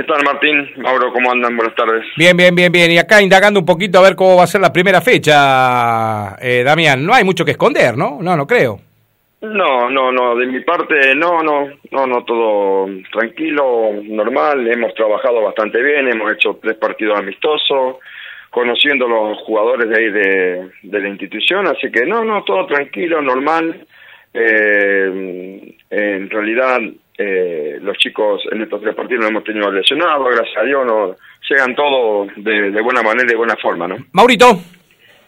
¿Qué tal, Martín? Mauro, ¿cómo andan? Buenas tardes. Bien, bien, bien, bien. Y acá indagando un poquito a ver cómo va a ser la primera fecha, eh, Damián. No hay mucho que esconder, ¿no? No, no creo. No, no, no. De mi parte, no, no, no, no, todo tranquilo, normal. Hemos trabajado bastante bien, hemos hecho tres partidos amistosos, conociendo los jugadores de ahí de, de la institución, así que no, no, todo tranquilo, normal. Eh, en realidad eh, los chicos en estos tres partidos no hemos tenido lesionados, gracias a Dios, no, llegan todos de, buena manera y de buena forma, ¿no? Maurito.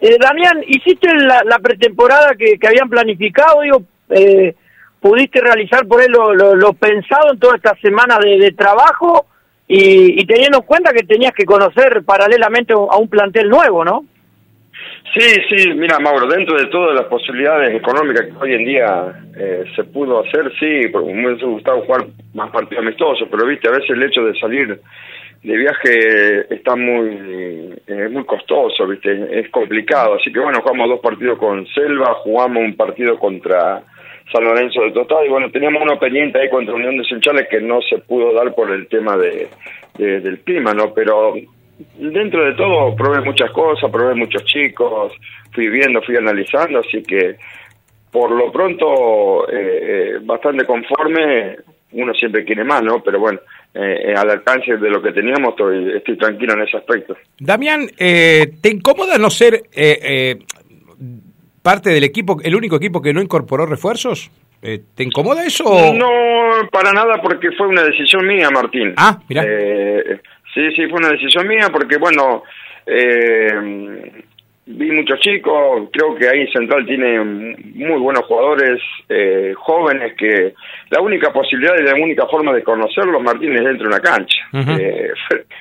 Eh, Damián, ¿hiciste la, pretemporada que, habían planificado? Digo, eh, ¿Pudiste realizar por él lo, pensado en toda esta semana de, trabajo y, teniendo en cuenta que tenías que conocer paralelamente a un plantel nuevo, ¿no? Sí, sí, mira, Mauro, dentro de todas las posibilidades económicas que hoy en día eh, se pudo hacer, sí, me hubiese gustado jugar más partidos amistosos, pero viste, a veces el hecho de salir de viaje está muy eh, muy costoso, viste, es complicado, así que bueno, jugamos dos partidos con Selva, jugamos un partido contra San Lorenzo de Tostado y bueno, teníamos uno pendiente ahí contra Unión de Senchales que no se pudo dar por el tema de, del clima, ¿no? Pero dentro de todo probé muchas cosas, probé muchos chicos, fui viendo, fui analizando, así que por lo pronto eh, eh, bastante conforme, uno siempre quiere más, ¿no? Pero bueno, eh, al alcance de lo que teníamos estoy, estoy tranquilo en ese aspecto. Damián, ¿te incomoda no ser parte del equipo, el único equipo que no incorporó refuerzos? ¿Te incomoda eso? No, para nada, porque fue una decisión mía, Martín. Ah, mira. Sí, sí, fue una decisión mía porque, bueno, eh, vi muchos chicos, creo que ahí Central tiene muy buenos jugadores eh, jóvenes que la única posibilidad y la única forma de conocerlos, Martín, es dentro de una cancha. Eh,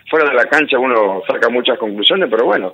fuera de la cancha uno saca muchas conclusiones, pero bueno,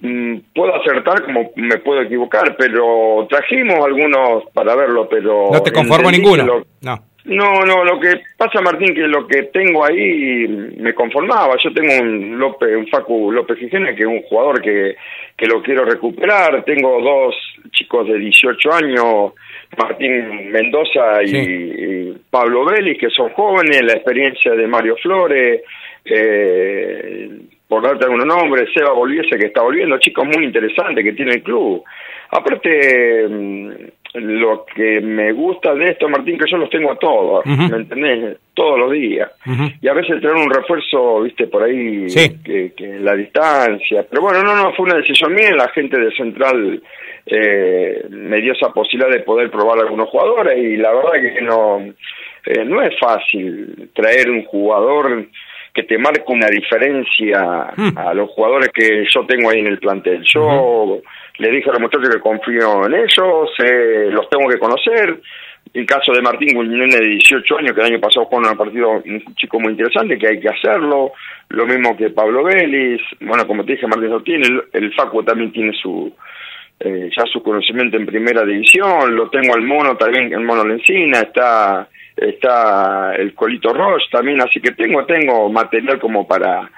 mm, puedo acertar como me puedo equivocar, pero trajimos algunos para verlo, pero... No te conformo ninguno. no. No, no, lo que pasa, Martín, que lo que tengo ahí me conformaba. Yo tengo un López, un Facu López Gijena, que es un jugador que, que lo quiero recuperar. Tengo dos chicos de 18 años, Martín Mendoza y, Pablo Vélez, que son jóvenes, la experiencia de Mario Flores, eh, por darte algunos nombres, Seba Volviese, que está volviendo, chicos muy interesantes que tiene el club. Aparte, mm, lo que me gusta de esto, Martín, que yo los tengo a todos, ¿me entendés? Todos los días. Y a veces tener un refuerzo, viste, por ahí, que, que, la distancia. Pero bueno, no, no, fue una decisión mía. La gente de Central eh, me dio esa posibilidad de poder probar a algunos jugadores y la verdad que no, eh, no es fácil traer un jugador que te marque una diferencia mm. a los jugadores que yo tengo ahí en el plantel. Yo le dije a los muchachos que confío en ellos, eh, los tengo que conocer. El caso de Martín, un de 18 años que el año pasado jugó en un partido, un chico muy interesante, que hay que hacerlo. Lo mismo que Pablo Vélez. Bueno, como te dije, Martín Sortín, el, el Facu también tiene su eh, ya su conocimiento en primera división. Lo tengo al Mono también, el Mono Lencina, está está el Colito Roche también, así que tengo tengo material como para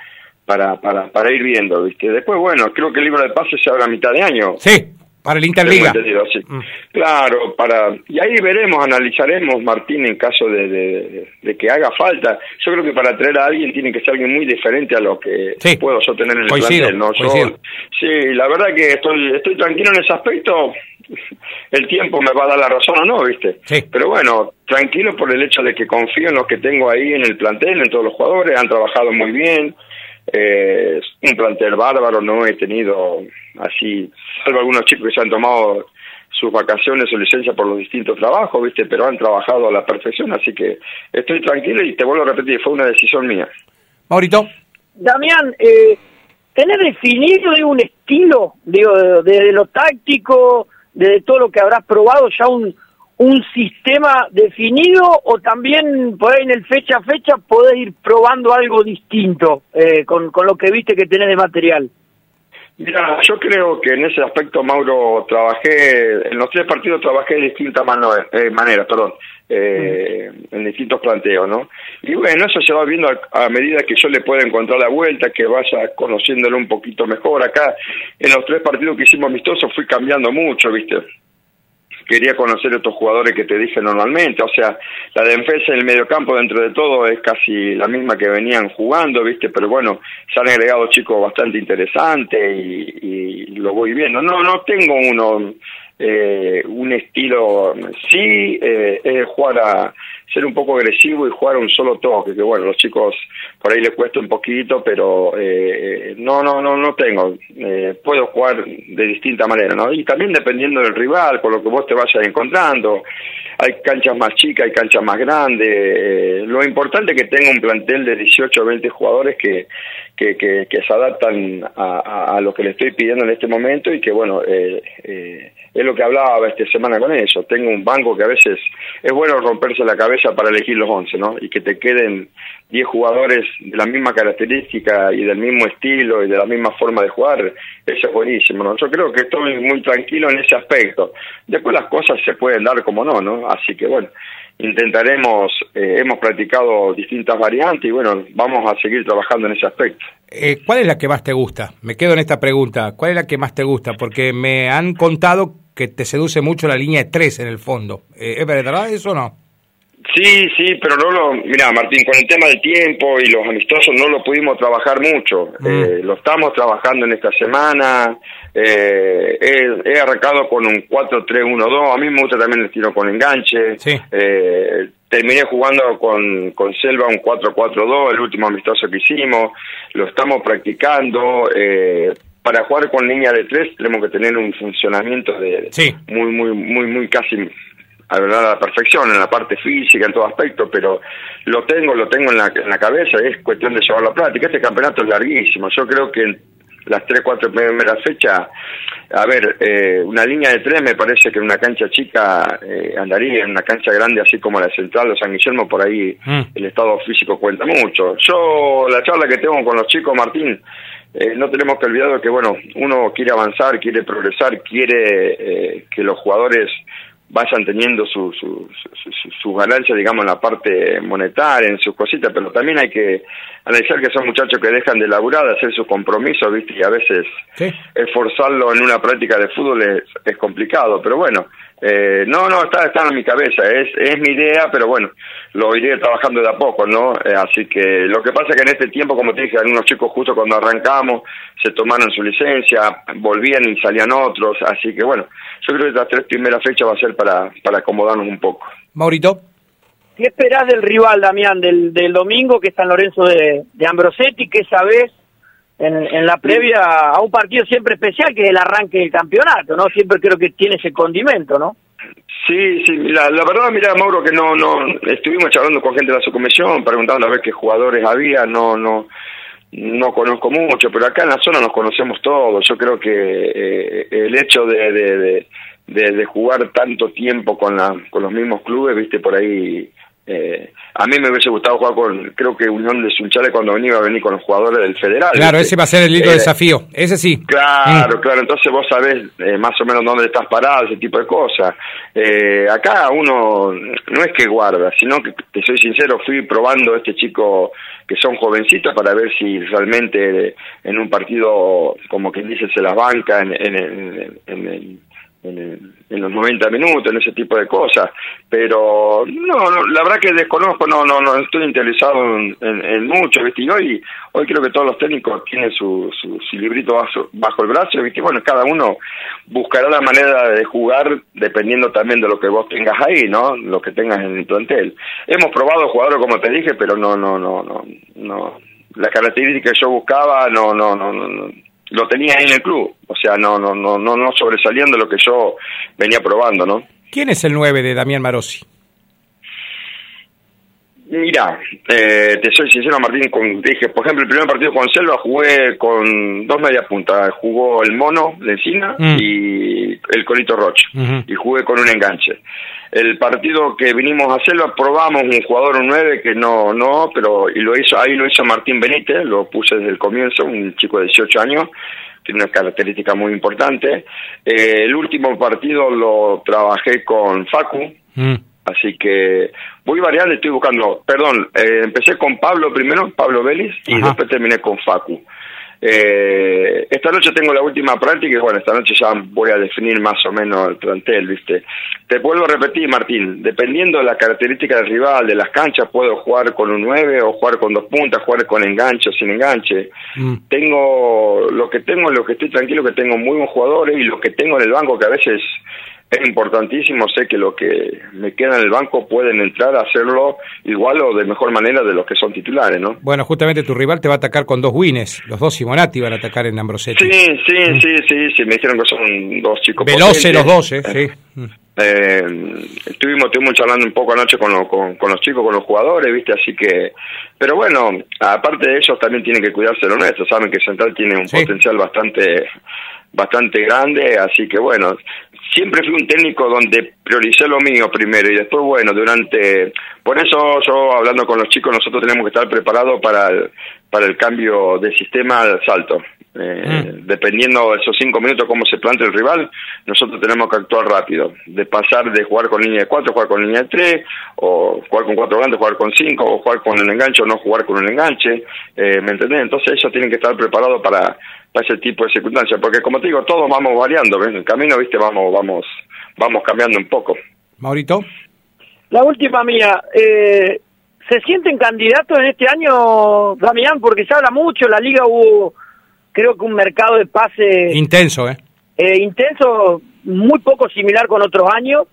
para, para, para ir viendo, ¿viste? Después, bueno, creo que el libro de pases se abre a mitad de año. Sí, para el Interliga. Mm. Claro, para y ahí veremos, analizaremos, Martín, en caso de, de, que haga falta. Yo creo que para traer a alguien tiene que ser alguien muy diferente a lo que puedo yo tener en el plantel, ¿no? sí, la verdad que estoy, estoy tranquilo en ese aspecto. El tiempo me va a dar la razón o no, ¿viste? Pero bueno, tranquilo por el hecho de que confío en los que tengo ahí en el plantel, en todos los jugadores, han trabajado muy bien eh, un plantel bárbaro, no he tenido así, salvo algunos chicos que se han tomado sus vacaciones o licencia por los distintos trabajos, ¿viste? Pero han trabajado a la perfección, así que estoy tranquilo y te vuelvo a repetir, fue una decisión mía. Maurito. Damián, eh, ¿tenés definido de un estilo, digo, desde lo táctico, desde todo lo que habrás probado, ya un, un sistema definido o también por ahí en el fecha a fecha podés ir probando algo distinto eh, con, con lo que viste que tenés de material? Mira, yo creo que en ese aspecto, Mauro, trabajé, en los tres partidos trabajé de distintas eh, maneras, perdón, eh, en distintos planteos, ¿no? Y bueno, eso se va viendo a, a, medida que yo le pueda encontrar la vuelta, que vaya conociéndolo un poquito mejor. Acá, en los tres partidos que hicimos amistosos, fui cambiando mucho, ¿viste? Quería conocer estos jugadores que te dije normalmente, o sea, la defensa y el mediocampo dentro de todo es casi la misma que venían jugando, ¿viste? Pero bueno, se han agregado chicos bastante interesantes y, y lo voy viendo. No, no tengo uno eh, un estilo, sí, eh, es jugar a ser un poco agresivo y jugar un solo toque, que bueno, los chicos por ahí les cuesta un poquito, pero eh, no, no, no, no tengo, eh, puedo jugar de distinta manera, ¿no? Y también dependiendo del rival, con lo que vos te vayas encontrando, hay canchas más chicas, hay canchas más grandes, eh, lo importante es que tenga un plantel de 18 o 20 jugadores que, que, que, que se adaptan a, lo que le estoy pidiendo en este momento y que bueno, eh, eh, es lo que hablaba esta semana con eso. Tengo un banco que a veces es bueno romperse la cabeza para elegir los 11, ¿no? Y que te queden 10 jugadores de la misma característica y del mismo estilo y de la misma forma de jugar, eso es buenísimo, ¿no? Yo creo que estoy muy tranquilo en ese aspecto. Después las cosas se pueden dar como no, ¿no? Así que bueno, intentaremos, eh, hemos practicado distintas variantes y bueno, vamos a seguir trabajando en ese aspecto. Eh, ¿Cuál es la que más te gusta? Me quedo en esta pregunta. ¿Cuál es la que más te gusta? Porque me han contado que te seduce mucho la línea de tres en el fondo. Eh, ¿Es verdad eso o no? Sí, sí, pero no lo... Mira, Martín, con el tema del tiempo y los amistosos no lo pudimos trabajar mucho. Mm. Eh, lo estamos trabajando en esta semana. Eh, he, he, arrancado con un 4-3-1-2. A mí me gusta también el tiro con enganche. Sí. Eh, terminé jugando con, con Selva un 4-4-2, el último amistoso que hicimos. Lo estamos practicando. Eh, para jugar con línea de tres tenemos que tener un funcionamiento de sí. muy, muy, muy, muy casi a la perfección en la parte física, en todo aspecto, pero lo tengo, lo tengo en la, en la cabeza, es cuestión de llevarlo a práctica. Este campeonato es larguísimo, yo creo que en las tres, cuatro primeras fechas, a ver, eh, una línea de tres me parece que en una cancha chica eh, andaría, en una cancha grande así como la central de San Guillermo, por ahí mm. el estado físico cuenta mucho. Yo, la charla que tengo con los chicos, Martín, eh, no tenemos que olvidar que, bueno, uno quiere avanzar, quiere progresar, quiere eh, que los jugadores vayan teniendo su, su, su, su, su ganancia, digamos, en la parte monetaria, en sus cositas, pero también hay que analizar que son muchachos que dejan de laburar, de hacer sus compromisos, ¿viste? Y a veces ¿Sí? esforzarlo en una práctica de fútbol es, es complicado, pero bueno, eh, no, no, está, está en mi cabeza, es, es mi idea, pero bueno, lo iré trabajando de a poco, ¿no? Eh, así que lo que pasa es que en este tiempo, como te dije, algunos chicos justo cuando arrancamos se tomaron su licencia, volvían y salían otros, así que bueno, yo creo que las tres primeras fechas va a ser para, para acomodarnos un poco. Maurito. ¿Qué esperás del rival, Damián, del, del domingo, que es San Lorenzo de, de Ambrosetti? ¿Qué sabés en, en, la previa a un partido siempre especial, que es el arranque del campeonato, ¿no? Siempre creo que tiene ese condimento, ¿no? Sí, sí, la, la verdad, mira, Mauro, que no, no, estuvimos charlando con gente de la subcomisión, preguntando a ver qué jugadores había, no, no, no conozco mucho, pero acá en la zona nos conocemos todos. Yo creo que eh, el hecho de, de, de, de, de jugar tanto tiempo con, la, con los mismos clubes, viste, por ahí eh, a mí me hubiese gustado jugar con, creo que Unión de Sunchales cuando venía a venir con los jugadores del Federal. Claro, ese va a ser el lindo eh, desafío, ese sí. Claro, mm. claro, entonces vos sabés eh, más o menos dónde estás parado, ese tipo de cosas. Eh, acá uno no es que guarda, sino que, te soy sincero, fui probando a este chico que son jovencitos para ver si realmente en un partido, como quien dice, se las banca en, en, en, en, en en, en, los 90 minutos, en ese tipo de cosas. Pero no, no la verdad que desconozco, no no no estoy interesado en, mucho, ¿viste? Y hoy, hoy creo que todos los técnicos tienen su, su, su librito bajo, bajo, el brazo, ¿viste? Bueno, cada uno buscará la manera de jugar dependiendo también de lo que vos tengas ahí, ¿no? Lo que tengas en el plantel. Hemos probado jugadores, como te dije, pero no, no, no, no, no. La característica que yo buscaba, no, no, no, no. Lo tenía ahí en el club, o sea, no no no no no sobresaliendo lo que yo venía probando, ¿no? ¿Quién es el 9 de Damián Marosi? Mira, eh, te soy sincero, Martín, con, dije, por ejemplo, el primer partido con Selva jugué con dos medias puntas, jugó el Mono, la Encina, mm. y el Colito Roche, uh -huh. y jugué con un enganche. El partido que vinimos a Selva probamos un jugador un 9 que no, no, pero y lo hizo, ahí lo hizo Martín Benítez, lo puse desde el comienzo, un chico de 18 años, tiene una característica muy importante. Eh, el último partido lo trabajé con Facu, mm. Así que voy variando, estoy buscando, perdón, eh, empecé con Pablo primero, Pablo Vélez, y Ajá. después terminé con Facu. Eh, esta noche tengo la última práctica y bueno, esta noche ya voy a definir más o menos el plantel, ¿viste? Te vuelvo a repetir, Martín, dependiendo de la característica del rival, de las canchas, puedo jugar con un 9 o jugar con dos puntas, jugar con enganche o sin enganche. Mm. Tengo, lo que tengo, lo que estoy tranquilo, que tengo muy buenos jugadores y lo que tengo en el banco que a veces es importantísimo, sé que lo que me queda en el banco pueden entrar a hacerlo igual o de mejor manera de los que son titulares, ¿no? Bueno, justamente tu rival te va a atacar con dos wins, los dos Simonati van a atacar en Ambrosetti. Sí, sí, mm. sí, sí, sí, me dijeron que son dos chicos Veloces los dos, ¿eh? sí. Eh, estuvimos, estuvimos charlando un poco anoche con, con, con, los chicos, con los jugadores, ¿viste? Así que, pero bueno, aparte de ellos también tienen que cuidarse lo nuestro, saben que Central tiene un potencial bastante bastante grande, así que bueno, siempre fui un técnico donde prioricé lo mío primero y después, bueno, durante... Por eso yo, hablando con los chicos, nosotros tenemos que estar preparados para el, para el cambio de sistema al salto. Eh, mm. Dependiendo de esos cinco minutos cómo se plante el rival, nosotros tenemos que actuar rápido. De pasar de jugar con línea de cuatro, jugar con línea de tres, o jugar con cuatro grandes, jugar con cinco, o jugar con el enganche o no jugar con un enganche. Eh, ¿Me entendés? Entonces ellos tienen que estar preparados para, para ese tipo de circunstancias. Porque como te digo, todos vamos variando. En el camino, viste, vamos, vamos, vamos cambiando un poco. Maurito. La última mía. Eh, ¿Se sienten candidatos en este año, Damián? Porque se habla mucho, la liga hubo creo que un mercado de pase... Intenso, ¿eh? ¿eh? intenso, muy poco similar con otros años.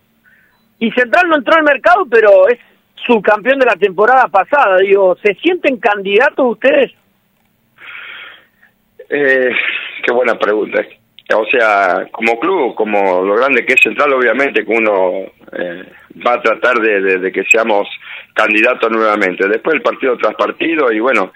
Y Central no entró al mercado, pero es subcampeón de la temporada pasada. Digo, ¿se sienten candidatos ustedes? Eh, qué buena pregunta. O sea, como club, como lo grande que es Central, obviamente que uno eh, va a tratar de, de, que seamos candidatos nuevamente. Después el partido tras partido y bueno,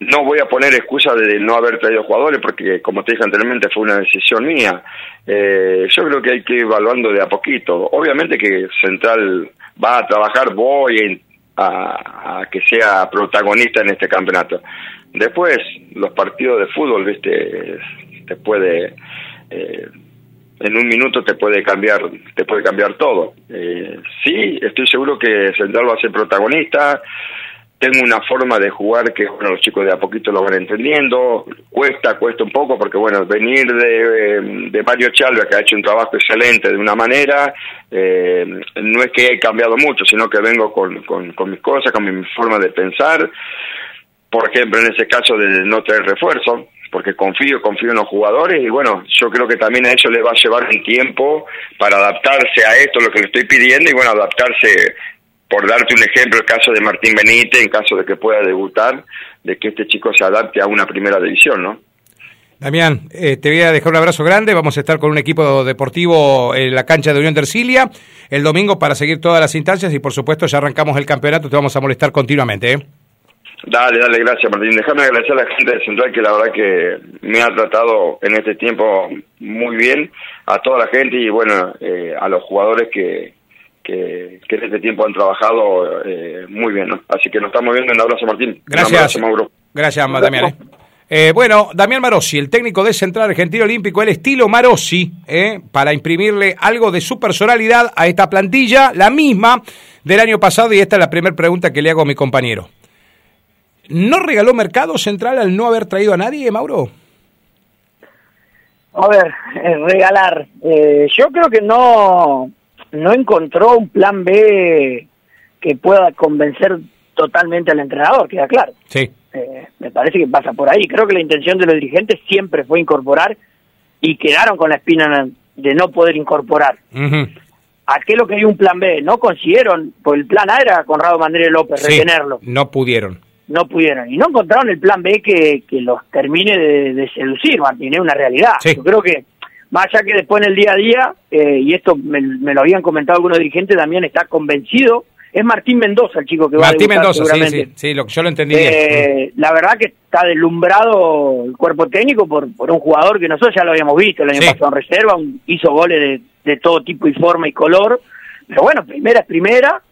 no voy a poner excusa de no haber traído jugadores porque, como te dije anteriormente, fue una decisión mía. Eh, yo creo que hay que ir evaluando de a poquito. Obviamente que Central va a trabajar, voy a, que sea protagonista en este campeonato. Después, los partidos de fútbol, viste, te puede... Eh, en un minuto te puede cambiar te puede cambiar todo. Eh, sí estoy seguro que Central va a ser protagonista. Tengo una forma de jugar que bueno los chicos de a poquito lo van entendiendo. Cuesta cuesta un poco porque bueno venir de, de Mario Chalva que ha hecho un trabajo excelente de una manera eh, no es que he cambiado mucho sino que vengo con, con, con mis cosas con mi forma de pensar. Por ejemplo en ese caso de no tener refuerzo porque confío, confío en los jugadores y bueno, yo creo que también a ellos les va a llevar un tiempo para adaptarse a esto, lo que le estoy pidiendo y bueno, adaptarse por darte un ejemplo, el caso de Martín Benítez, en caso de que pueda debutar, de que este chico se adapte a una primera división, ¿no? Damián, eh, te voy a dejar un abrazo grande. Vamos a estar con un equipo deportivo en la cancha de Unión de Ercilia el domingo para seguir todas las instancias y, por supuesto, ya arrancamos el campeonato. Te vamos a molestar continuamente. ¿eh? Dale, dale, gracias, Martín. Déjame agradecer a la gente de Central que la verdad que me ha tratado en este tiempo muy bien, a toda la gente y, bueno, eh, a los jugadores que, que, que en este tiempo han trabajado eh, muy bien. ¿no? Así que nos estamos viendo. Un abrazo, Martín. Gracias. Mauro. Gracias, Damián. Eh. eh, bueno, Damián Marossi, el técnico de Central Argentino Olímpico, el estilo Marossi, eh, para imprimirle algo de su personalidad a esta plantilla, la misma del año pasado, y esta es la primera pregunta que le hago a mi compañero. ¿No regaló mercado Central al no haber traído a nadie, Mauro? A ver, regalar. yo creo que no, no encontró un plan B que pueda convencer totalmente al entrenador, queda claro. Sí. Eh, me parece que pasa por ahí. Creo que la intención de los dirigentes siempre fue incorporar y quedaron con la espina de no poder incorporar. ¿A qué lo que hay un plan B? No consiguieron, pues el plan A era Conrado Mandrés López, retenerlo. No pudieron. No pudieron. Y no encontraron el plan B que, que los termine de, seducir, Martín, es una realidad. Yo creo que más allá que después en el día a día, eh, y esto me, lo habían comentado algunos dirigentes, también está convencido, es Martín Mendoza el chico que va a Martín Mendoza, sí, sí, sí, lo, yo lo entendí eh, La verdad que está deslumbrado el cuerpo técnico por, por un jugador que nosotros ya lo habíamos visto el año pasado en reserva, hizo goles de, de, todo tipo y forma y color, pero bueno, primera es primera,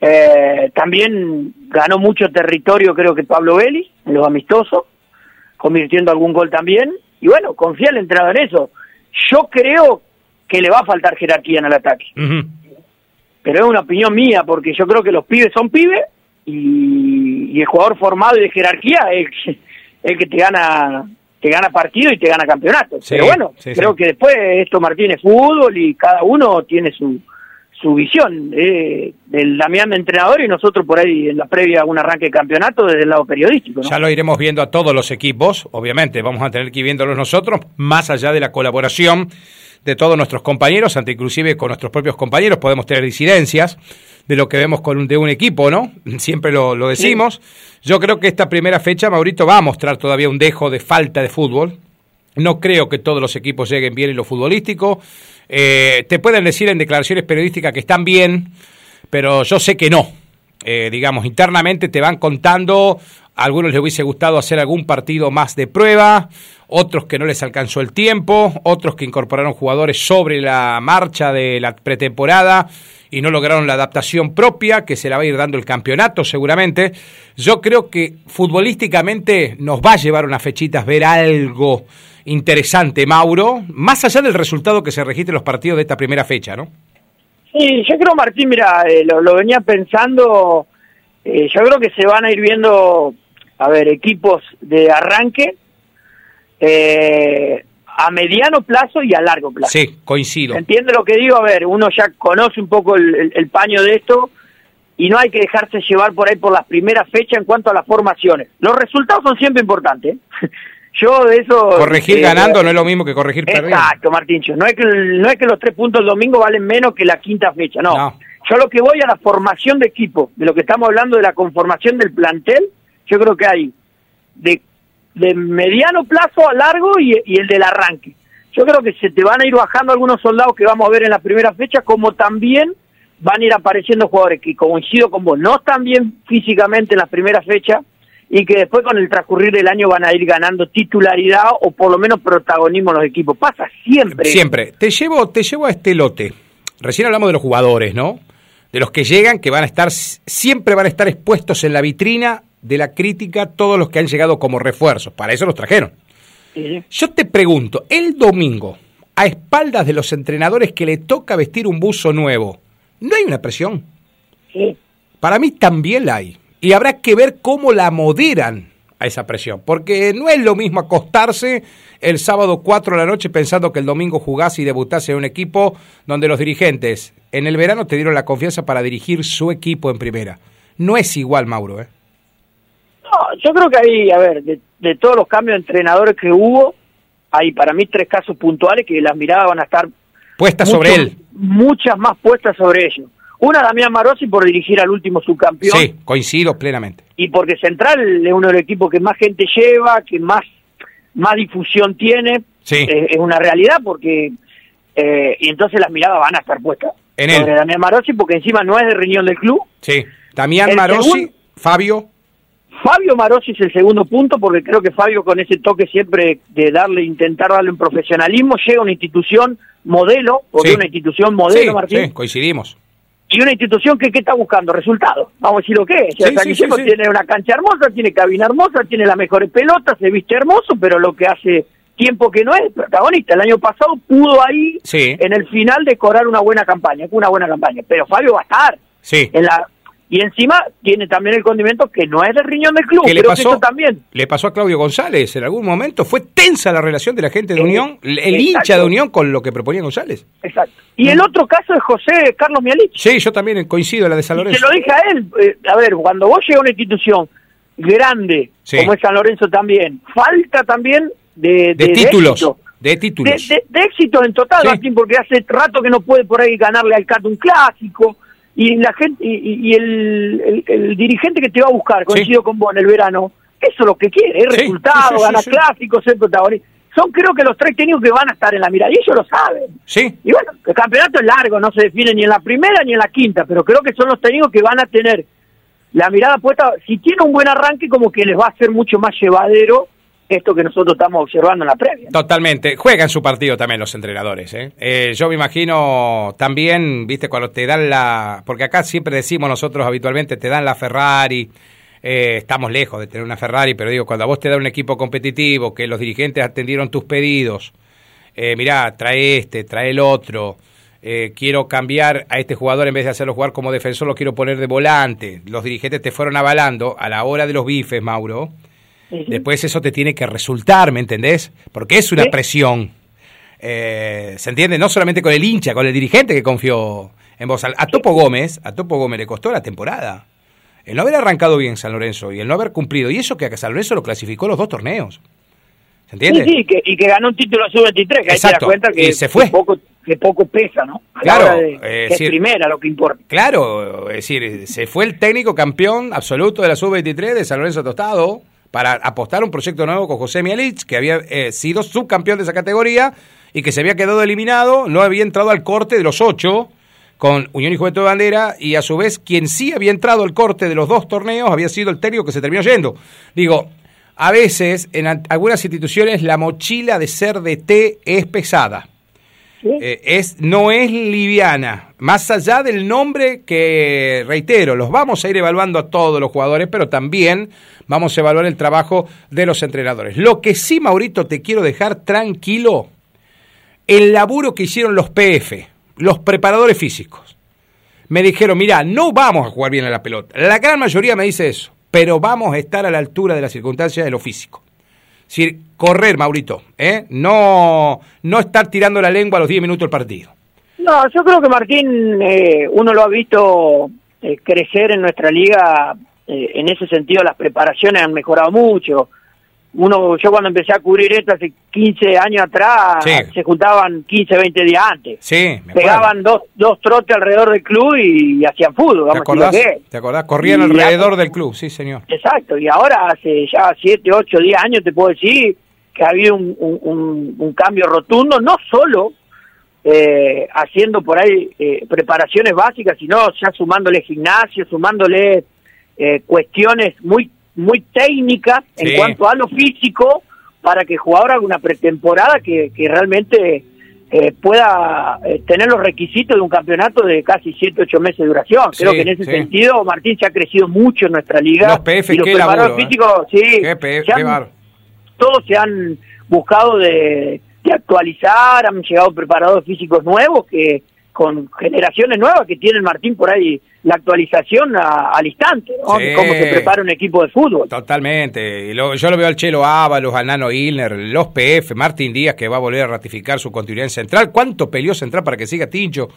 eh, también ganó mucho territorio creo que Pablo Vélez en los amistosos, convirtiendo algún gol también, y bueno, confía el entrenador en eso. Yo creo que le va a faltar jerarquía en el ataque. Pero es una opinión mía, porque yo creo que los pibes son pibes y, el jugador formado y de jerarquía es el que te gana te gana partido y te gana campeonato. Pero bueno, creo que después esto Martínez fútbol y cada uno tiene su, su visión eh, del Damián de entrenador y nosotros por ahí en la previa un arranque de campeonato desde el lado periodístico. Ya lo iremos viendo a todos los equipos, obviamente, vamos a tener que ir viéndolos nosotros, más allá de la colaboración de todos nuestros compañeros, ante inclusive con nuestros propios compañeros podemos tener disidencias de lo que vemos con un, de un equipo, ¿no? Siempre lo, decimos. Yo creo que esta primera fecha, Maurito, va a mostrar todavía un dejo de falta de fútbol. No creo que todos los equipos lleguen bien en lo futbolístico. Eh, te pueden decir en declaraciones periodísticas que están bien, pero yo sé que no. Eh, digamos, internamente te van contando, a algunos les hubiese gustado hacer algún partido más de prueba, otros que no les alcanzó el tiempo, otros que incorporaron jugadores sobre la marcha de la pretemporada y no lograron la adaptación propia, que se la va a ir dando el campeonato seguramente. Yo creo que futbolísticamente nos va a llevar unas fechitas ver algo interesante, Mauro, más allá del resultado que se registre en los partidos de esta primera fecha, ¿no? Sí, yo creo, Martín, mira, eh, lo, venía pensando, eh, yo creo que se van a ir viendo, a ver, equipos de arranque eh, a mediano plazo y a largo plazo. Sí, coincido. ¿Entiende lo que digo? A ver, uno ya conoce un poco el, paño de esto y no hay que dejarse llevar por ahí por las primeras fechas en cuanto a las formaciones. Los resultados son siempre importantes. Yo de eso... Corregir eh, ganando no es lo mismo que corregir perdiendo. Exacto, Martíncho. No es, que, no es que los tres puntos del domingo valen menos que la quinta fecha, no. no. Yo lo que voy a la formación de equipo, de lo que estamos hablando de la conformación del plantel, yo creo que hay de de mediano plazo a largo y, el del arranque. Yo creo que se te van a ir bajando algunos soldados que vamos a ver en la primera fecha, como también van a ir apareciendo jugadores que coincido con vos, no están bien físicamente en la primera fecha y que después con el transcurrir del año van a ir ganando titularidad o por lo menos protagonismo en los equipos. Pasa siempre. Siempre. Te llevo, te llevo a este lote. Recién hablamos de los jugadores, ¿no? De los que llegan, que van a estar, siempre van a estar expuestos en la vitrina de la crítica todos los que han llegado como refuerzos. Para eso los trajeron. Yo te pregunto, el domingo, a espaldas de los entrenadores que le toca vestir un buzo nuevo, ¿no hay una presión? Sí. Para mí también la hay. Y habrá que ver cómo la moderan a esa presión. Porque no es lo mismo acostarse el sábado 4 de la noche pensando que el domingo jugás y debutás en un equipo donde los dirigentes en el verano te dieron la confianza para dirigir su equipo en primera. No es igual, Mauro, ¿eh? yo creo que hay, a ver, de, todos los cambios de entrenadores que hubo, hay para mí tres casos puntuales que las miradas van a estar puestas sobre él. Muchas más puestas sobre ellos. Una, Damián Marosi por dirigir al último subcampeón. Sí, coincido plenamente. Y porque Central es uno de los equipos que más gente lleva, que más, más difusión tiene. Sí. Es, una realidad porque... Eh, y entonces las miradas van a estar puestas en él. Damián Marosi porque encima no es de riñón del club. Sí. Damián Marosi, Fabio Fabio Marosi es el segundo punto porque creo que Fabio con ese toque siempre de darle, intentar darle un profesionalismo, llega a una institución modelo, porque una institución modelo, Martín. Sí, coincidimos. Y una institución que ¿qué está buscando? Resultados. Vamos a decir lo que es. O tiene una cancha hermosa, tiene cabina hermosa, tiene las mejores pelotas, se viste hermoso, pero lo que hace tiempo que no es protagonista. El año pasado pudo ahí en el final decorar una buena campaña, una buena campaña. Pero Fabio va a estar en la y encima tiene también el condimento que no es del riñón del club. ¿Qué le pasó? también. Le pasó a Claudio González en algún momento. Fue tensa la relación de la gente de Unión, el hincha de Unión con lo que proponía González. Exacto. Y el otro caso es José Carlos Mialich. Sí, yo también coincido en la de San Lorenzo. Y se lo dije a él. Eh, a ver, cuando vos llegas a una institución grande, como es San Lorenzo también, falta también de, de, títulos. De títulos. De, éxito en total, Martín, porque hace rato que no puede por ahí ganarle al Cato un clásico y la gente y, el, el, dirigente que te va a buscar, coincido con vos en el verano, eso es lo que quiere, es resultado, ganar clásicos, ser protagonista. Son creo que los tres técnicos que van a estar en la mirada, y ellos lo saben. Sí. Y bueno, el campeonato es largo, no se define ni en la primera ni en la quinta, pero creo que son los técnicos que van a tener la mirada puesta, si tiene un buen arranque, como que les va a ser mucho más llevadero esto que nosotros estamos observando en la previa. Totalmente. Juegan su partido también los entrenadores. ¿eh? ¿eh? yo me imagino también, viste, cuando te dan la... Porque acá siempre decimos nosotros habitualmente, te dan la Ferrari. Eh, estamos lejos de tener una Ferrari, pero digo, cuando a vos te da un equipo competitivo, que los dirigentes atendieron tus pedidos, eh, mirá, trae este, trae el otro, eh, quiero cambiar a este jugador en vez de hacerlo jugar como defensor, lo quiero poner de volante. Los dirigentes te fueron avalando a la hora de los bifes, Mauro Después eso te tiene que resultar, ¿me entendés? Porque es una presión. Eh, ¿Se entiende? No solamente con el hincha, con el dirigente que confió en vos. A, Topo Gómez, a Topo Gómez le costó la temporada. El no haber arrancado bien San Lorenzo y el no haber cumplido. Y eso que a San Lorenzo lo clasificó los dos torneos. ¿Se entiende? Sí, sí, y que ganó un título sub-23, que ahí te das cuenta que, se fue. poco, que poco pesa, ¿no? claro, es primera lo que importa. Claro, es decir, se fue el técnico campeón absoluto de la sub-23 de San Lorenzo Tostado para apostar un proyecto nuevo con José Mielich, que había eh, sido subcampeón de esa categoría y que se había quedado eliminado, no había entrado al corte de los ocho con Unión y Juventud de Bandera y a su vez quien sí había entrado al corte de los dos torneos había sido el técnico que se terminó yendo. Digo, a veces en algunas instituciones la mochila de ser de té es pesada. Eh, es, no es liviana, más allá del nombre que, reitero, los vamos a ir evaluando a todos los jugadores, pero también vamos a evaluar el trabajo de los entrenadores. Lo que sí, Maurito, te quiero dejar tranquilo, el laburo que hicieron los PF, los preparadores físicos. Me dijeron, mira, no vamos a jugar bien a la pelota. La gran mayoría me dice eso pero vamos a estar a la altura de las circunstancias de lo físico. Decir, correr, Maurito, ¿eh? no, no estar tirando la lengua a los 10 minutos del partido. No, yo creo que Martín, eh, uno lo ha visto eh, crecer en nuestra liga, eh, en ese sentido las preparaciones han mejorado mucho uno yo cuando empecé a cubrir esto hace 15 años atrás se juntaban 15 20 días antes. Sí, pegaban dos dos trotes alrededor del club y, hacían fútbol ¿Te acordás? ¿Te acordás? corrían alrededor del club sí señor. Exacto y ahora hace ya 7 8 10 años te puedo decir que ha habido un, un, cambio rotundo no solo eh, haciendo por ahí eh, preparaciones básicas sino ya sumándole gimnasio sumándole eh, cuestiones muy muy técnica en cuanto a lo físico para que el jugador haga una pretemporada que, que realmente eh, pueda eh, tener los requisitos de un campeonato de casi 7, 8 meses de duración. Creo que en ese sentido Martín se ha crecido mucho en nuestra liga. Los PF, y los preparadores ¿eh? físicos, sí, todos se han buscado de, de actualizar, han llegado preparadores físicos nuevos que con generaciones nuevas que tiene Martín por ahí la actualización al instante, ¿no? cómo se prepara un equipo de fútbol. Totalmente. yo lo veo al Chelo Ábalos, al Nano Ilner, los PF, Martín Díaz que va a volver a ratificar su continuidad en Central. ¿Cuánto peleó Central para que siga Tincho?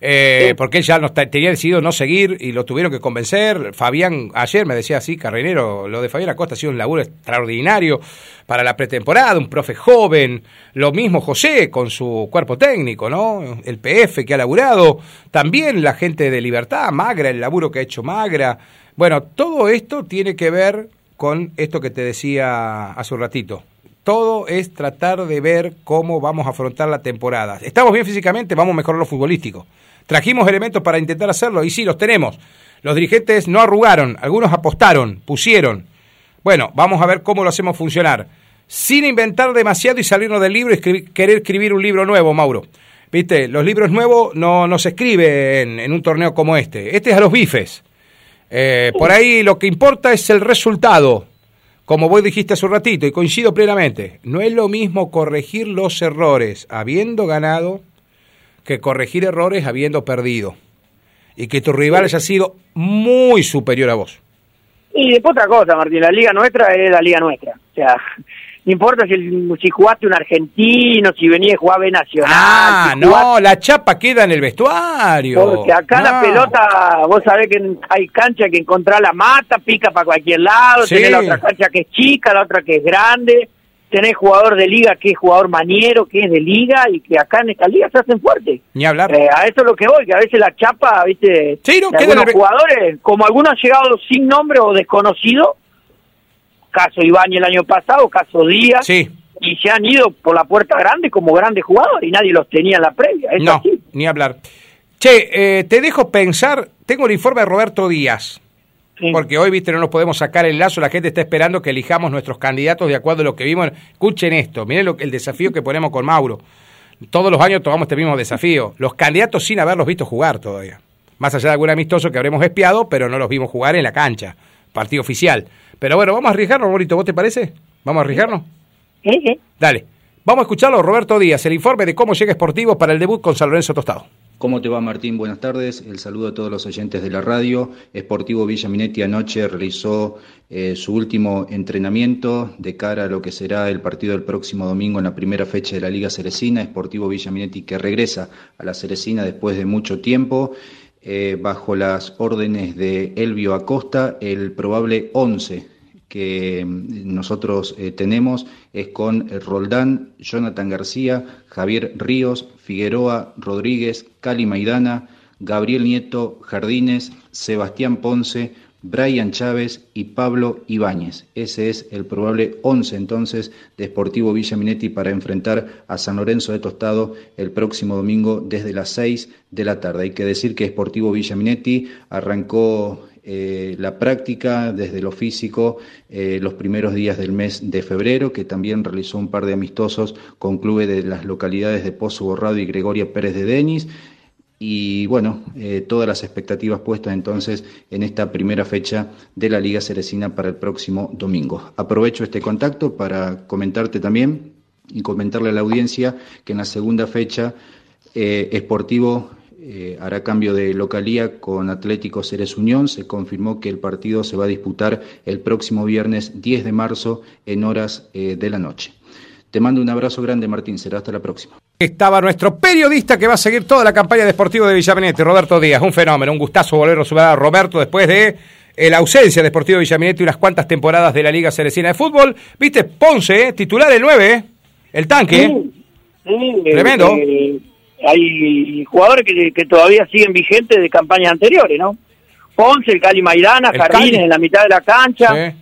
Eh, porque él ya no tenía decidido no seguir y lo tuvieron que convencer. Fabián, ayer me decía así, Carrenero, lo de Fabián Acosta ha sido un laburo extraordinario para la pretemporada, un profe joven, lo mismo José con su cuerpo técnico, ¿no? El PF que ha laburado, también la gente de Libertad, Magra, el laburo que ha hecho Magra. Bueno, todo esto tiene que ver con esto que te decía hace un ratito. Todo es tratar de ver cómo vamos a afrontar la temporada. Estamos bien físicamente, vamos a mejorar lo futbolístico. Trajimos elementos para intentar hacerlo y sí, los tenemos. Los dirigentes no arrugaron, algunos apostaron, pusieron. Bueno, vamos a ver cómo lo hacemos funcionar. Sin inventar demasiado y salirnos del libro y querer escribir un libro nuevo, Mauro. Viste, los libros nuevos no, no se escriben en, un torneo como este. Este es a los bifes. Eh, por ahí lo que importa es el resultado, como vos dijiste hace un ratito, y coincido plenamente. No es lo mismo corregir los errores habiendo ganado que corregir errores habiendo perdido y que tu rival haya sido muy superior a vos. Y después otra cosa, Martín, la liga nuestra es la liga nuestra. O sea, no importa si, si jugaste un argentino, si venía a jugar B Nacional. Ah, no, la chapa queda en el vestuario. Porque acá la pelota, vos sabés que hay cancha que encontrar la mata, pica para cualquier lado, tenés la otra cancha que es chica, la otra que es grande tenés jugador de liga que es jugador maniero, que es de liga y que acá en esta liga se hacen fuertes. Ni hablar. Eh, a eso es lo que voy, que a veces la chapa, viste, sí, no, algunos jugadores, como algunos han llegado sin nombre o desconocido, caso Iván el año pasado, caso Díaz, sí. y se han ido por la puerta grande como grandes jugadores y nadie los tenía en la previa. no, ni hablar. Che, eh, te dejo pensar, tengo el informe de Roberto Díaz. Porque hoy, viste, no nos podemos sacar el lazo, la gente está esperando que elijamos nuestros candidatos de acuerdo a lo que vimos. Escuchen esto, miren lo, el desafío que ponemos con Mauro. Todos los años tomamos este mismo desafío. Los candidatos sin haberlos visto jugar todavía. Más allá de algún amistoso que habremos espiado, pero no los vimos jugar en la cancha, partido oficial. Pero bueno, vamos a arriesgarnos, Maurito, ¿vos te parece? ¿Vamos a arriesgarnos? Sí, Dale. Vamos a escucharlo, Roberto Díaz, el informe de cómo llega Sportivo para el debut con San Lorenzo Tostado. ¿Cómo te va Martín? Buenas tardes. El saludo a todos los oyentes de la radio. Esportivo Villa Minetti anoche realizó eh, su último entrenamiento de cara a lo que será el partido del próximo domingo en la primera fecha de la Liga Ceresina. Esportivo Villa Minetti que regresa a la Ceresina después de mucho tiempo. Eh, bajo las órdenes de Elvio Acosta, el probable 11 que mm, nosotros eh, tenemos es con Roldán, Jonathan García, Javier Ríos, Figueroa, Rodríguez, Cali Maidana, Gabriel Nieto, Jardines, Sebastián Ponce, Brian Chávez y Pablo Ibáñez. Ese es el probable 11 entonces de Sportivo Villa Minetti para enfrentar a San Lorenzo de Tostado el próximo domingo desde las 6 de la tarde. Hay que decir que Sportivo Villa Minetti arrancó eh, la práctica desde lo físico eh, los primeros días del mes de febrero, que también realizó un par de amistosos con clubes de las localidades de Pozo Borrado y Gregoria Pérez de Denis. Y bueno, eh, todas las expectativas puestas entonces en esta primera fecha de la Liga Ceresina para el próximo domingo. Aprovecho este contacto para comentarte también y comentarle a la audiencia que en la segunda fecha Esportivo eh, hará cambio de localía con Atlético Ceres Unión. Se confirmó que el partido se va a disputar el próximo viernes 10 de marzo en horas eh, de la noche. Te mando un abrazo grande, Martín. Será hasta la próxima. Estaba nuestro periodista que va a seguir toda la campaña deportiva de Villaminetti, Roberto Díaz. Un fenómeno, un gustazo volver a subir a Roberto después de eh, la ausencia de Deportivo Villaminetti y unas cuantas temporadas de la Liga Ceresina de Fútbol. Viste, Ponce, titular el 9, el tanque. Tremendo hay jugadores que, que, todavía siguen vigentes de campañas anteriores, ¿no? Ponce, el Cali Maidana, Jardines en la mitad de la cancha.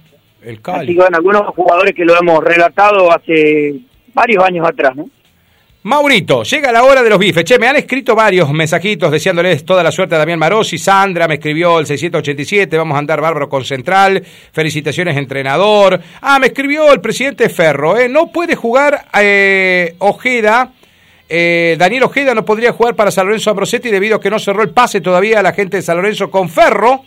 el Cali. Así que bueno, algunos jugadores que lo hemos relatado hace varios años atrás, ¿no? Maurito, llega la hora de los bifes. Che, me han escrito varios mensajitos deseándoles toda la suerte a Damián Marosi. Sandra me escribió el 687, vamos a andar bárbaro con Central. Felicitaciones, entrenador. Ah, me escribió el presidente Ferro, ¿eh? No puede jugar eh, Ojeda eh, Daniel Ojeda no podría jugar para San Lorenzo Ambrosetti debido a que no cerró el pase todavía a la gente de San Lorenzo con Ferro.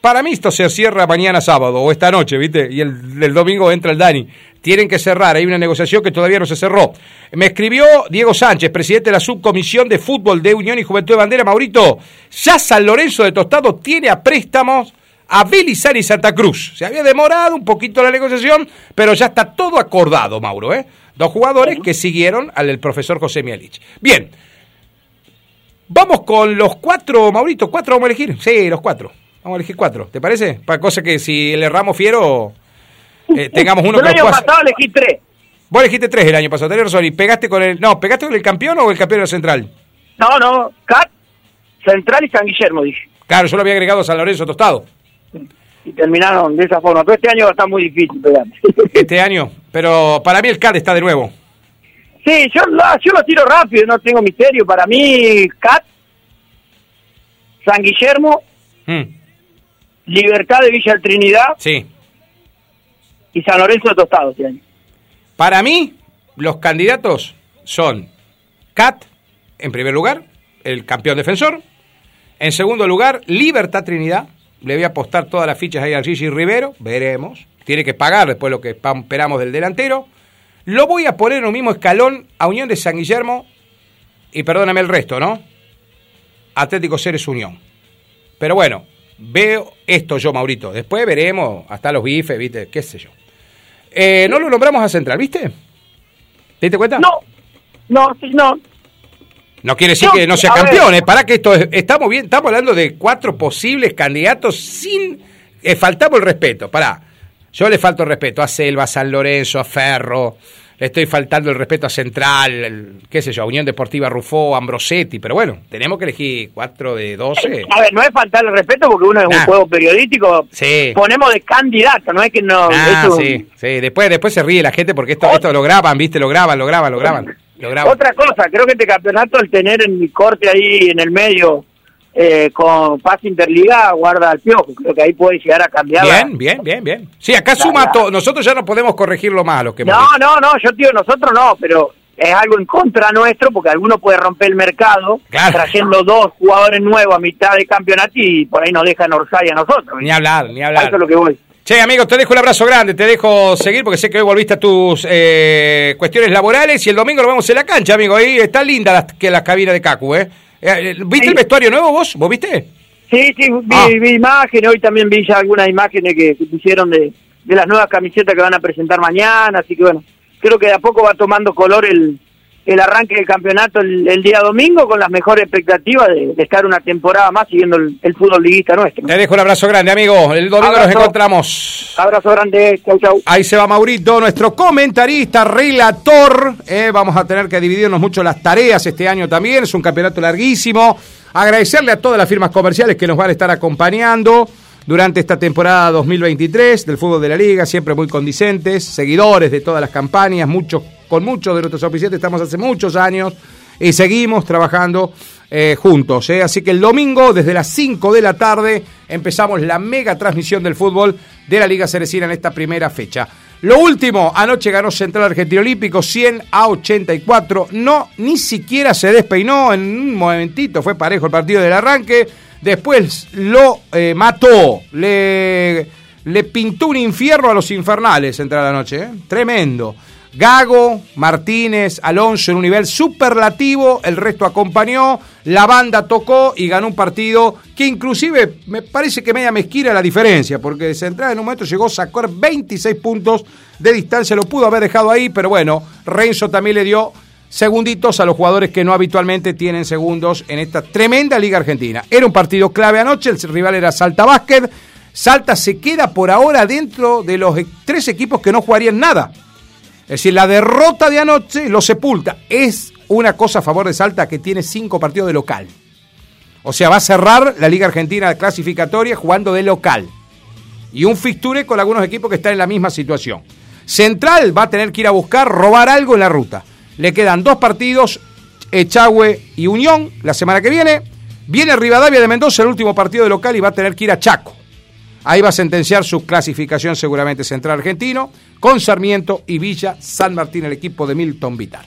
Para mí esto se cierra mañana sábado o esta noche, ¿viste? Y el, domingo entra el Dani. Tienen que cerrar, hay una negociación que todavía no se cerró. Me escribió Diego Sánchez, presidente de la subcomisión de fútbol de Unión y Juventud de Bandera. Maurito, ya San Lorenzo de Tostado tiene a préstamos a Belizar y Santa Cruz. Se había demorado un poquito la negociación, pero ya está todo acordado, Mauro, ¿eh? Dos jugadores que siguieron al profesor José Mielich. Bien. Vamos con los cuatro, Maurito. ¿Cuatro vamos a elegir? Sí, los cuatro. Vamos a elegir cuatro. ¿Te parece? Para cosa que si le erramos fiero, eh, tengamos uno que El año pasado elegí tres. Vos elegiste tres el año pasado, tenés razón. ¿Y pegaste con el. No, ¿pegaste con el campeón o el campeón de la central? No, no. CAT, Central y San Guillermo, dije. Claro, yo lo había agregado a San Lorenzo Tostado y terminaron de esa forma. Pero este año va a estar muy difícil pegar. Este año, pero para mí el CAT está de nuevo. Sí, yo, yo lo tiro rápido, no tengo misterio. Para mí, CAT, San Guillermo, hmm. Libertad de Villa Trinidad sí. y San Lorenzo de Tostado este año. Para mí, los candidatos son CAT, en primer lugar, el campeón defensor. En segundo lugar, Libertad Trinidad le voy a apostar todas las fichas ahí al Gigi Rivero, veremos. Tiene que pagar después lo que esperamos del delantero. Lo voy a poner en un mismo escalón a Unión de San Guillermo y perdóname el resto, ¿no? Atlético Ceres Unión. Pero bueno, veo esto yo, Maurito. Después veremos hasta los bifes, ¿viste? ¿Qué sé yo? Eh, no lo nombramos a Central, ¿viste? ¿Te diste cuenta? No, no, sí, no. No quiere decir que no sea campeón, ¿eh? para que esto estamos bien, estamos hablando de cuatro posibles candidatos sin eh, faltamos el respeto, para. Yo le falto el respeto a Selva, a San Lorenzo, a Ferro, le estoy faltando el respeto a Central, qué sé yo, a Unión Deportiva Rufó, Ambrosetti, pero bueno, tenemos que elegir cuatro de doce. A ver, no es faltar el respeto porque uno es un juego periodístico, sí. ponemos de candidato, no es que no... sí, sí, después, después se ríe la gente porque esto, esto lo graban, viste, lo graban, lo graban, lo graban. Otra cosa, creo que este campeonato, el tener en mi corte ahí en el medio eh, con paz interliga, guarda al piojo. Creo que ahí puede llegar a cambiar. Bien, bien, bien, bien. Sí, acá suma todo. Nosotros ya no podemos corregir lo malo que No, no, no, yo digo nosotros no, pero es algo en contra nuestro porque alguno puede romper el mercado trayendo dos jugadores nuevos a mitad de campeonato y por ahí nos dejan Orsay a nosotros. Ni hablar, ni hablar. Eso es lo que voy. Che, amigo, te dejo un abrazo grande, te dejo seguir porque sé que hoy volviste a tus eh, cuestiones laborales y el domingo nos vemos en la cancha, amigo. Ahí está linda la, que la cabina de Cacu, ¿eh? Eh, ¿Viste el vestuario nuevo vos? ¿Vos viste? Sí, sí, vi, Ah. vi imágenes, hoy también vi ya algunas imágenes que, que pusieron de, de las nuevas camisetas que van a presentar mañana, así que bueno, creo que de a poco va tomando color el, el arranque del campeonato el, el día domingo con las mejores expectativas de, de estar una temporada más siguiendo el, el fútbol liguista nuestro. Te dejo un abrazo grande, amigo. El domingo nos encontramos. Abrazo grande, chau chau. Ahí se va Maurito, nuestro comentarista, relator. Eh, vamos a tener que dividirnos mucho las tareas este año también. Es un campeonato larguísimo. Agradecerle a todas las firmas comerciales que nos van a estar acompañando durante esta temporada 2023 del fútbol de la liga, siempre muy condicentes, seguidores de todas las campañas, muchos, con muchos de nuestros oficiantes estamos hace muchos años y seguimos trabajando eh, juntos. eh. Así que el domingo, desde las 5 de la tarde, empezamos la mega transmisión del fútbol de la Liga Cerecina en esta primera fecha. Lo último, anoche ganó Central Argentino Olímpico 100 a 84. No, ni siquiera se despeinó en un momentito, fue parejo el partido del arranque. Después lo eh, mató, le, le pintó un infierno a los infernales Central anoche. Tremendo. Gago, Martínez, Alonso en un nivel superlativo, el resto acompañó, la banda tocó y ganó un partido que inclusive me parece que media mezquina la diferencia, porque Central en un momento llegó a sacar 26 puntos de distancia, lo pudo haber dejado ahí, pero bueno, Renzo también le dio segunditos a los jugadores que no habitualmente tienen segundos en esta tremenda Liga Argentina. Era un partido clave anoche, el rival era Salta Básquet, Salta se queda por ahora dentro de los e- tres equipos que no jugarían nada. Es decir, la derrota de anoche lo sepulta. Es una cosa a favor de Salta que tiene cinco partidos de local. O sea, va a cerrar la Liga Argentina clasificatoria jugando de local. Y un fixture con algunos equipos que están en la misma situación. Central va a tener que ir a buscar robar algo en la ruta. Le quedan dos partidos, Echagüe y Unión, la semana que viene. Viene Rivadavia de Mendoza, el último partido de local, y va a tener que ir a Chaco. Ahí va a sentenciar su clasificación seguramente Central Argentino, con Sarmiento y Villa San Martín, el equipo de Milton Vital.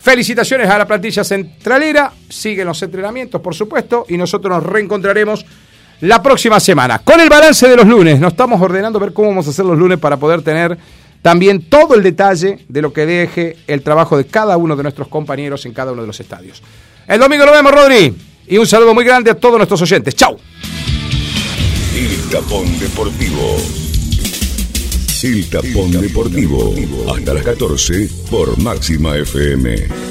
Felicitaciones a la plantilla centralera, siguen los entrenamientos, por supuesto, y nosotros nos reencontraremos la próxima semana. Con el balance de los lunes, nos estamos ordenando ver cómo vamos a hacer los lunes para poder tener también todo el detalle de lo que deje el trabajo de cada uno de nuestros compañeros en cada uno de los estadios. El domingo nos vemos, Rodri, y un saludo muy grande a todos nuestros oyentes. ¡Chao! El Tapón Deportivo. El Tapón Deportivo. Hasta las 14 por Máxima FM.